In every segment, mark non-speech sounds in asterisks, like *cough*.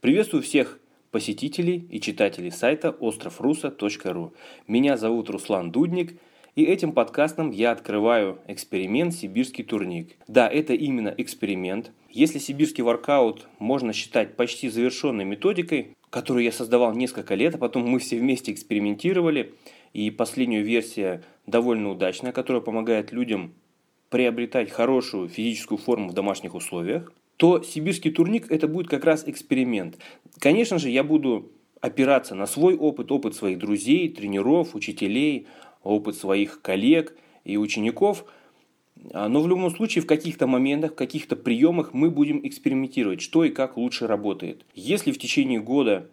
Приветствую всех посетителей и читателей сайта островруса.ру. Меня зовут Руслан Дудник, и этим подкастом я открываю эксперимент «Сибирский турник». Да, это именно эксперимент. Если сибирский воркаут можно считать почти завершенной методикой, которую я создавал несколько лет, а потом мы все вместе экспериментировали, и последняя версия довольно удачная, которая помогает людям приобретать хорошую физическую форму в домашних условиях, то сибирский турник это будет как раз эксперимент. Конечно же, я буду опираться на свой опыт, опыт своих друзей, тренеров, учителей, опыт своих коллег и учеников. А, но в любом случае в каких-то моментах, в каких-то приемах мы будем экспериментировать, что и как лучше работает. Если в течение года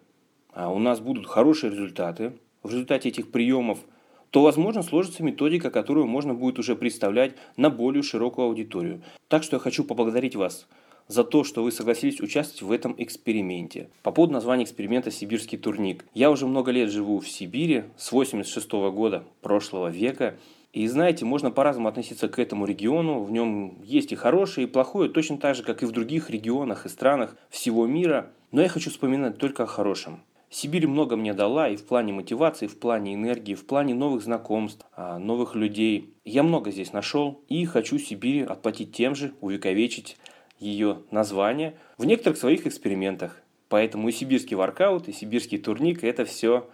а, у нас будут хорошие результаты, в результате этих приемов – то, возможно, сложится методика, которую можно будет уже представлять на более широкую аудиторию. Так что я хочу поблагодарить вас за то, что вы согласились участвовать в этом эксперименте. По поводу названия эксперимента «Сибирский турник». Я уже много лет живу в Сибири, с 86 -го года прошлого века. И знаете, можно по-разному относиться к этому региону. В нем есть и хорошее, и плохое, точно так же, как и в других регионах и странах всего мира. Но я хочу вспоминать только о хорошем. Сибирь много мне дала и в плане мотивации, и в плане энергии, в плане новых знакомств, а, новых людей. Я много здесь нашел и хочу Сибири отплатить тем же, увековечить ее название в некоторых своих экспериментах. Поэтому и сибирский воркаут, и сибирский турник – это все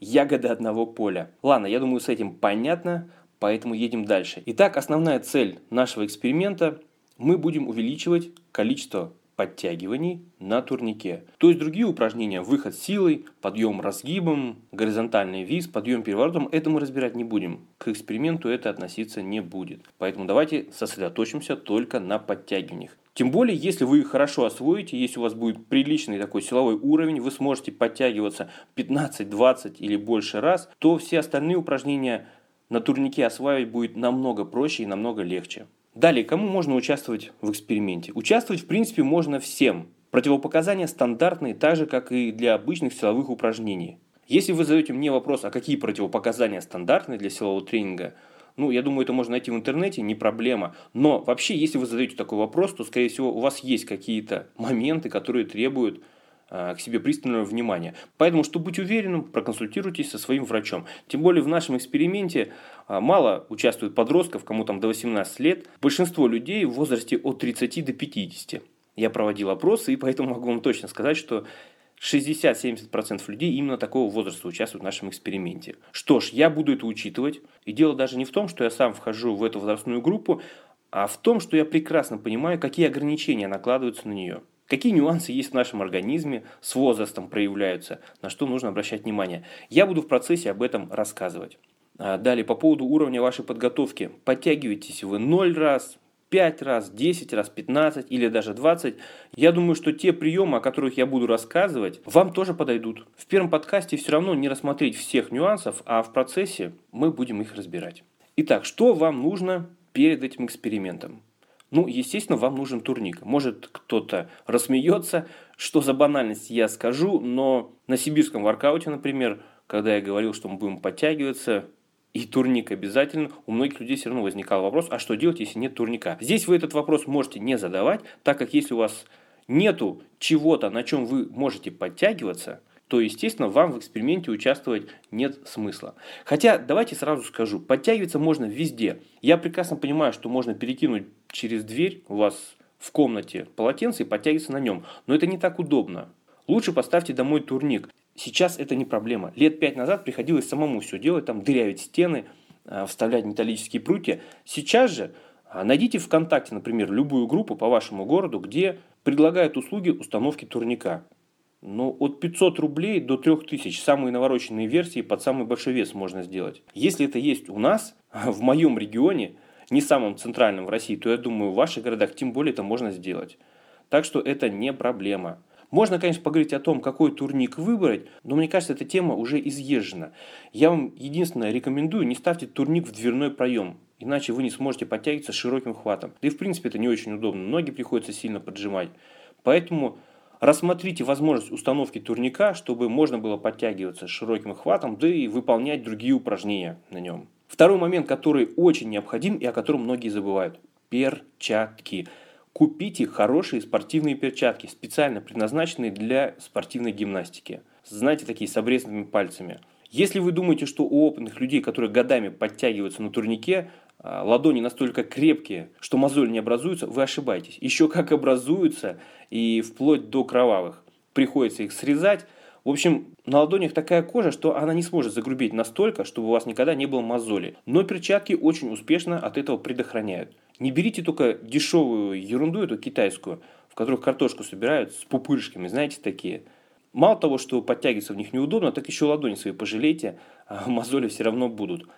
ягоды одного поля. Ладно, я думаю, с этим понятно, поэтому едем дальше. Итак, основная цель нашего эксперимента – мы будем увеличивать количество подтягиваний на турнике. То есть другие упражнения, выход силой, подъем разгибом, горизонтальный виз, подъем переворотом, это мы разбирать не будем. К эксперименту это относиться не будет. Поэтому давайте сосредоточимся только на подтягиваниях. Тем более, если вы хорошо освоите, если у вас будет приличный такой силовой уровень, вы сможете подтягиваться 15, 20 или больше раз, то все остальные упражнения на турнике осваивать будет намного проще и намного легче. Далее, кому можно участвовать в эксперименте? Участвовать, в принципе, можно всем. Противопоказания стандартные, так же, как и для обычных силовых упражнений. Если вы задаете мне вопрос, а какие противопоказания стандартные для силового тренинга, ну, я думаю, это можно найти в интернете, не проблема. Но вообще, если вы задаете такой вопрос, то, скорее всего, у вас есть какие-то моменты, которые требуют к себе пристального внимания. Поэтому, чтобы быть уверенным, проконсультируйтесь со своим врачом. Тем более в нашем эксперименте а, мало участвует подростков, кому там до 18 лет. Большинство людей в возрасте от 30 до 50. Я проводил опросы, и поэтому могу вам точно сказать, что 60-70% людей именно такого возраста участвуют в нашем эксперименте. Что ж, я буду это учитывать. И дело даже не в том, что я сам вхожу в эту возрастную группу, а в том, что я прекрасно понимаю, какие ограничения накладываются на нее. Какие нюансы есть в нашем организме, с возрастом проявляются, на что нужно обращать внимание. Я буду в процессе об этом рассказывать. А, далее, по поводу уровня вашей подготовки. Подтягиваетесь вы 0 раз, 5 раз, 10 раз, 15 или даже 20. Я думаю, что те приемы, о которых я буду рассказывать, вам тоже подойдут. В первом подкасте все равно не рассмотреть всех нюансов, а в процессе мы будем их разбирать. Итак, что вам нужно перед этим экспериментом? Ну, естественно, вам нужен турник. Может, кто-то рассмеется, что за банальность я скажу, но на сибирском воркауте, например, когда я говорил, что мы будем подтягиваться, и турник обязательно, у многих людей все равно возникал вопрос, а что делать, если нет турника? Здесь вы этот вопрос можете не задавать, так как если у вас нету чего-то, на чем вы можете подтягиваться, то, естественно, вам в эксперименте участвовать нет смысла. Хотя, давайте сразу скажу, подтягиваться можно везде. Я прекрасно понимаю, что можно перекинуть через дверь у вас в комнате полотенце и подтягиваться на нем, но это не так удобно. Лучше поставьте домой турник. Сейчас это не проблема. Лет пять назад приходилось самому все делать, там дырявить стены, а, вставлять металлические прутья. Сейчас же а, найдите ВКонтакте, например, любую группу по вашему городу, где предлагают услуги установки турника. Ну, от 500 рублей до 3000 самые навороченные версии под самый большой вес можно сделать. Если это есть у нас, *laughs* в моем регионе, не самом центральном в России, то я думаю, в ваших городах тем более это можно сделать. Так что это не проблема. Можно, конечно, поговорить о том, какой турник выбрать, но мне кажется, эта тема уже изъезжена. Я вам единственное рекомендую, не ставьте турник в дверной проем, иначе вы не сможете подтягиваться широким хватом. Да и в принципе это не очень удобно, ноги приходится сильно поджимать. Поэтому Рассмотрите возможность установки турника, чтобы можно было подтягиваться широким хватом, да и выполнять другие упражнения на нем. Второй момент, который очень необходим и о котором многие забывают. Перчатки. Купите хорошие спортивные перчатки, специально предназначенные для спортивной гимнастики. Знаете, такие с обрезанными пальцами. Если вы думаете, что у опытных людей, которые годами подтягиваются на турнике, а, ладони настолько крепкие, что мозоль не образуется, вы ошибаетесь. Еще как образуются и вплоть до кровавых. Приходится их срезать. В общем, на ладонях такая кожа, что она не сможет загрубить настолько, чтобы у вас никогда не было мозоли. Но перчатки очень успешно от этого предохраняют. Не берите только дешевую ерунду, эту китайскую, в которых картошку собирают с пупырышками, знаете, такие. Мало того, что подтягиваться в них неудобно, так еще ладони свои пожалейте, а мозоли все равно будут.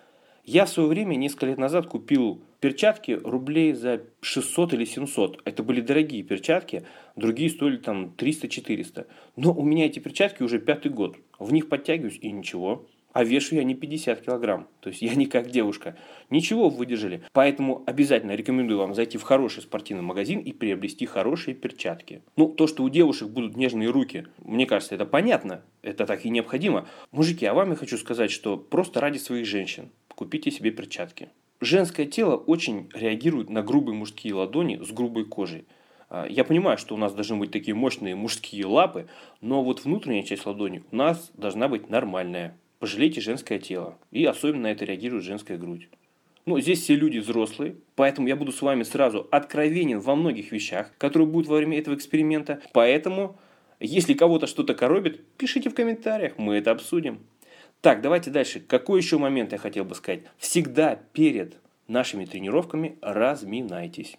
Я в свое время, несколько лет назад, купил перчатки рублей за 600 или 700. Это были дорогие перчатки, другие стоили там 300-400. Но у меня эти перчатки уже пятый год. В них подтягиваюсь и ничего. А вешу я не 50 килограмм. То есть я не как девушка. Ничего выдержали. Поэтому обязательно рекомендую вам зайти в хороший спортивный магазин и приобрести хорошие перчатки. Ну, то, что у девушек будут нежные руки, мне кажется, это понятно. Это так и необходимо. Мужики, а вам я хочу сказать, что просто ради своих женщин купите себе перчатки. Женское тело очень реагирует на грубые мужские ладони с грубой кожей. А, я понимаю, что у нас должны быть такие мощные мужские лапы, но вот внутренняя часть ладони у нас должна быть нормальная. Пожалейте женское тело. И особенно на это реагирует женская грудь. Ну, здесь все люди взрослые, поэтому я буду с вами сразу откровенен во многих вещах, которые будут во время этого эксперимента. Поэтому, если кого-то что-то коробит, пишите в комментариях, мы это обсудим. Так, давайте дальше. Какой еще момент я хотел бы сказать? Всегда перед нашими тренировками разминайтесь.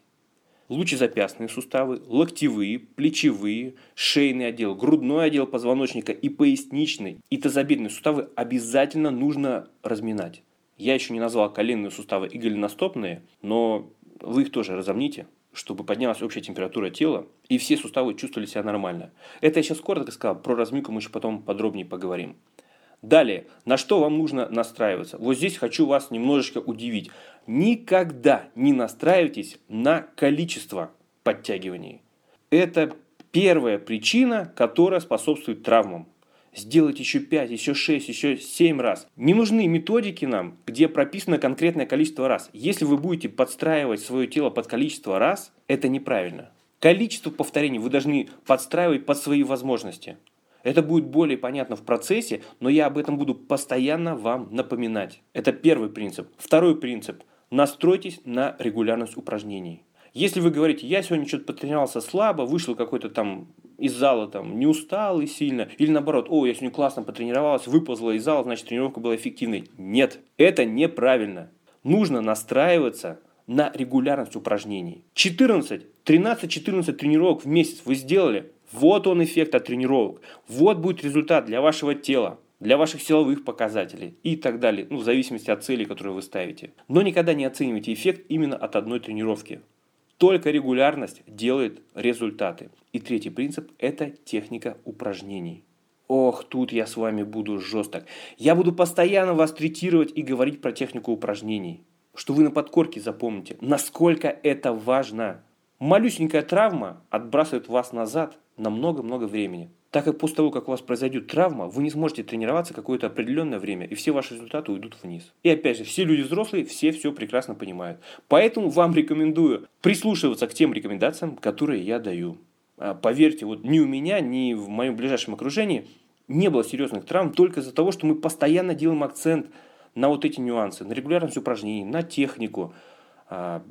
Лучезапястные суставы, локтевые, плечевые, шейный отдел, грудной отдел позвоночника и поясничный, и тазобедренные суставы обязательно нужно разминать. Я еще не назвал коленные суставы и голеностопные, но вы их тоже разомните, чтобы поднялась общая температура тела, и все суставы чувствовали себя нормально. Это я сейчас коротко сказал, про разминку мы еще потом подробнее поговорим. Далее, на что вам нужно настраиваться? Вот здесь хочу вас немножечко удивить. Никогда не настраивайтесь на количество подтягиваний. Это первая причина, которая способствует травмам. Сделать еще 5, еще 6, еще 7 раз. Не нужны методики нам, где прописано конкретное количество раз. Если вы будете подстраивать свое тело под количество раз, это неправильно. Количество повторений вы должны подстраивать под свои возможности. Это будет более понятно в процессе, но я об этом буду постоянно вам напоминать. Это первый принцип. Второй принцип. Настройтесь на регулярность упражнений. Если вы говорите, я сегодня что-то потренировался слабо, вышел какой-то там из зала там не устал и сильно, или наоборот, о, я сегодня классно потренировалась, выползла из зала, значит тренировка была эффективной. Нет, это неправильно. Нужно настраиваться на регулярность упражнений. 14, 13-14 тренировок в месяц вы сделали, вот он эффект от тренировок. Вот будет результат для вашего тела, для ваших силовых показателей и так далее. Ну, в зависимости от целей, которые вы ставите. Но никогда не оценивайте эффект именно от одной тренировки. Только регулярность делает результаты. И третий принцип – это техника упражнений. Ох, тут я с вами буду жесток. Я буду постоянно вас третировать и говорить про технику упражнений. Что вы на подкорке запомните, насколько это важно. Малюсенькая травма отбрасывает вас назад на много-много времени. Так как после того, как у вас произойдет травма, вы не сможете тренироваться какое-то определенное время, и все ваши результаты уйдут вниз. И опять же, все люди взрослые, все все прекрасно понимают. Поэтому вам рекомендую прислушиваться к тем рекомендациям, которые я даю. А, поверьте, вот ни у меня, ни в моем ближайшем окружении не было серьезных травм только из-за того, что мы постоянно делаем акцент на вот эти нюансы, на регулярность упражнений, на технику, а,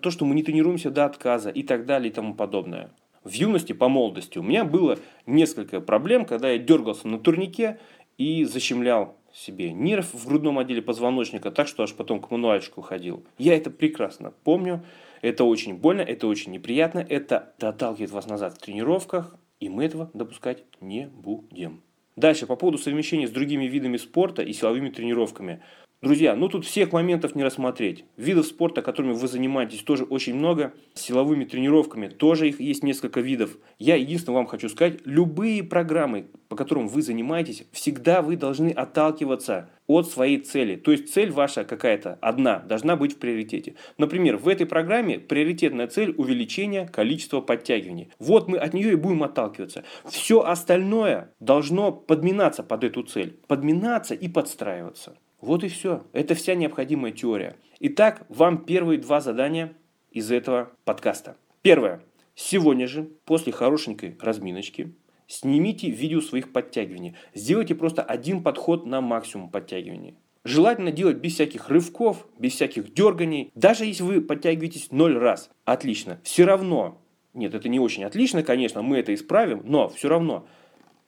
то, что мы не тренируемся до отказа и так далее и тому подобное в юности, по молодости, у меня было несколько проблем, когда я дергался на турнике и защемлял себе нерв в грудном отделе позвоночника, так что аж потом к мануальчику ходил. Я это прекрасно помню. Это очень больно, это очень неприятно, это отталкивает вас назад в тренировках, и мы этого допускать не будем. Дальше, по поводу совмещения с другими видами спорта и силовыми тренировками – Друзья, ну тут всех моментов не рассмотреть. Видов спорта, которыми вы занимаетесь, тоже очень много. Силовыми тренировками тоже их есть несколько видов. Я единственное вам хочу сказать, любые программы, по которым вы занимаетесь, всегда вы должны отталкиваться от своей цели. То есть цель ваша какая-то одна должна быть в приоритете. Например, в этой программе приоритетная цель увеличения количества подтягиваний. Вот мы от нее и будем отталкиваться. Все остальное должно подминаться под эту цель. Подминаться и подстраиваться. Вот и все. Это вся необходимая теория. Итак, вам первые два задания из этого подкаста. Первое. Сегодня же, после хорошенькой разминочки, снимите видео своих подтягиваний. Сделайте просто один подход на максимум подтягиваний. Желательно делать без всяких рывков, без всяких дерганий. Даже если вы подтягиваетесь ноль раз, отлично. Все равно, нет, это не очень отлично, конечно, мы это исправим, но все равно,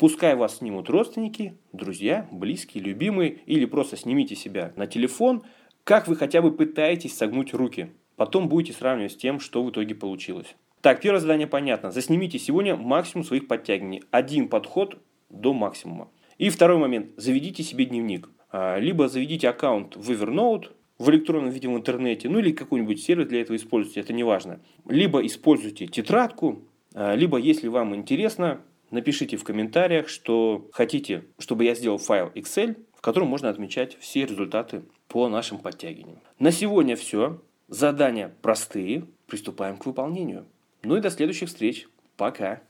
пускай вас снимут родственники, друзья, близкие, любимые, или просто снимите себя на телефон, как вы хотя бы пытаетесь согнуть руки. Потом будете сравнивать с тем, что в итоге получилось. Так, первое задание понятно. Заснимите сегодня максимум своих подтягиваний. Один подход до максимума. И второй момент. Заведите себе дневник. А, либо заведите аккаунт в Evernote, в электронном виде в интернете, ну или какой-нибудь сервис для этого используйте, это не важно. Либо используйте тетрадку, а, либо, если вам интересно, напишите в комментариях, что хотите, чтобы я сделал файл Excel, в котором можно отмечать все результаты по нашим подтягиваниям. На сегодня все. Задания простые. Приступаем к выполнению. Ну и до следующих встреч. Пока.